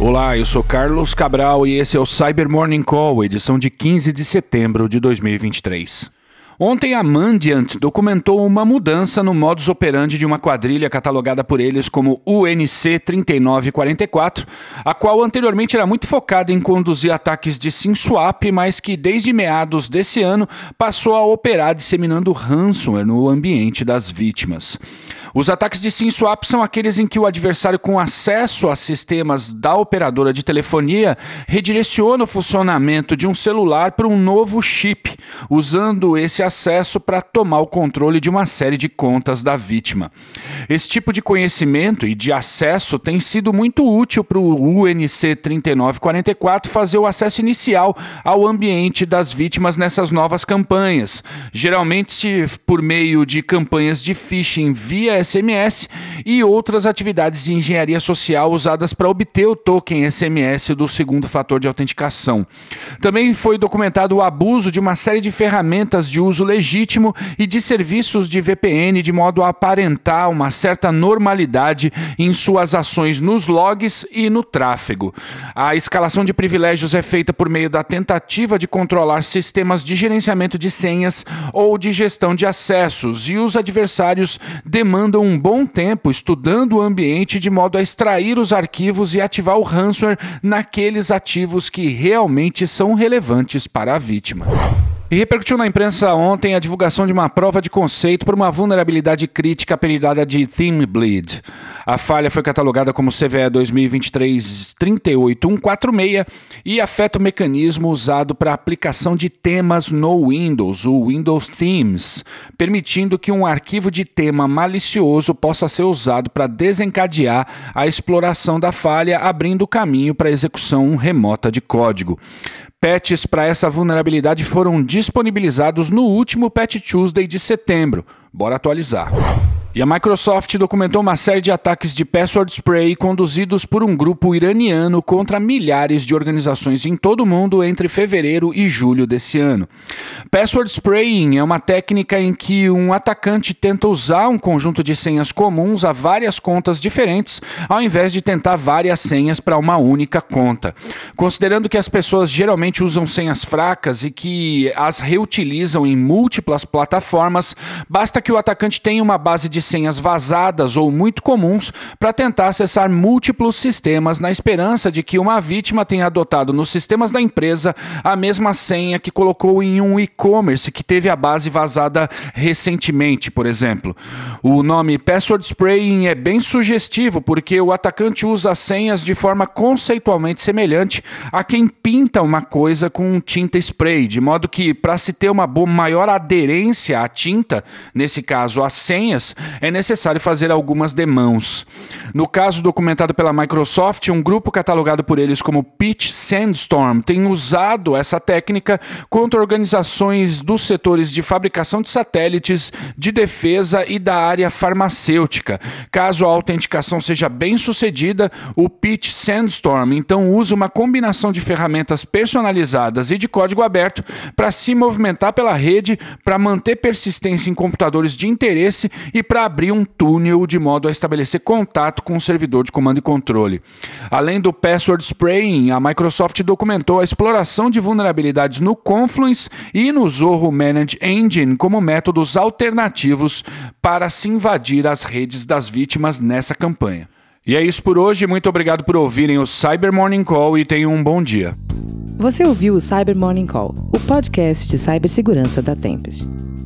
Olá, eu sou Carlos Cabral e esse é o Cyber Morning Call, edição de 15 de setembro de 2023. Ontem a Mandiant documentou uma mudança no modus operandi de uma quadrilha catalogada por eles como UNC 3944, a qual anteriormente era muito focada em conduzir ataques de SIM swap, mas que desde meados desse ano passou a operar disseminando ransomware no ambiente das vítimas. Os ataques de SIM swap são aqueles em que o adversário com acesso a sistemas da operadora de telefonia redireciona o funcionamento de um celular para um novo chip, usando esse acesso para tomar o controle de uma série de contas da vítima. Esse tipo de conhecimento e de acesso tem sido muito útil para o UNC 3944 fazer o acesso inicial ao ambiente das vítimas nessas novas campanhas, geralmente por meio de campanhas de phishing via SMS e outras atividades de engenharia social usadas para obter o token SMS do segundo fator de autenticação. Também foi documentado o abuso de uma série de ferramentas de uso legítimo e de serviços de VPN de modo a aparentar uma certa normalidade em suas ações nos logs e no tráfego. A escalação de privilégios é feita por meio da tentativa de controlar sistemas de gerenciamento de senhas ou de gestão de acessos, e os adversários demandam um bom tempo estudando o ambiente de modo a extrair os arquivos e ativar o ransomware naqueles ativos que realmente são relevantes para a vítima. E repercutiu na imprensa ontem a divulgação de uma prova de conceito por uma vulnerabilidade crítica apelidada de Theme Bleed. A falha foi catalogada como CVE 2023-38146 e afeta o mecanismo usado para aplicação de temas no Windows, o Windows Themes, permitindo que um arquivo de tema malicioso possa ser usado para desencadear a exploração da falha, abrindo caminho para a execução remota de código. Patches para essa vulnerabilidade foram disponibilizados no último Patch Tuesday de setembro. Bora atualizar. E a Microsoft documentou uma série de ataques de password spray conduzidos por um grupo iraniano contra milhares de organizações em todo o mundo entre fevereiro e julho desse ano. Password spraying é uma técnica em que um atacante tenta usar um conjunto de senhas comuns a várias contas diferentes, ao invés de tentar várias senhas para uma única conta. Considerando que as pessoas geralmente usam senhas fracas e que as reutilizam em múltiplas plataformas, basta que o atacante tenha uma base de senhas vazadas ou muito comuns para tentar acessar múltiplos sistemas na esperança de que uma vítima tenha adotado nos sistemas da empresa a mesma senha que colocou em um e-commerce que teve a base vazada recentemente, por exemplo. O nome Password Spraying é bem sugestivo porque o atacante usa senhas de forma conceitualmente semelhante a quem pinta uma coisa com tinta spray, de modo que para se ter uma maior aderência à tinta, nesse caso às senhas, é necessário fazer algumas demãos. No caso documentado pela Microsoft, um grupo catalogado por eles como Pitch Sandstorm tem usado essa técnica contra organizações dos setores de fabricação de satélites, de defesa e da área farmacêutica. Caso a autenticação seja bem sucedida, o Pitch Sandstorm então usa uma combinação de ferramentas personalizadas e de código aberto para se movimentar pela rede, para manter persistência em computadores de interesse e para abrir um túnel de modo a estabelecer contato com o servidor de comando e controle. Além do password spraying, a Microsoft documentou a exploração de vulnerabilidades no Confluence e no Zorro Manage Engine como métodos alternativos para se invadir as redes das vítimas nessa campanha. E é isso por hoje, muito obrigado por ouvirem o Cyber Morning Call e tenham um bom dia. Você ouviu o Cyber Morning Call, o podcast de cibersegurança da Tempest.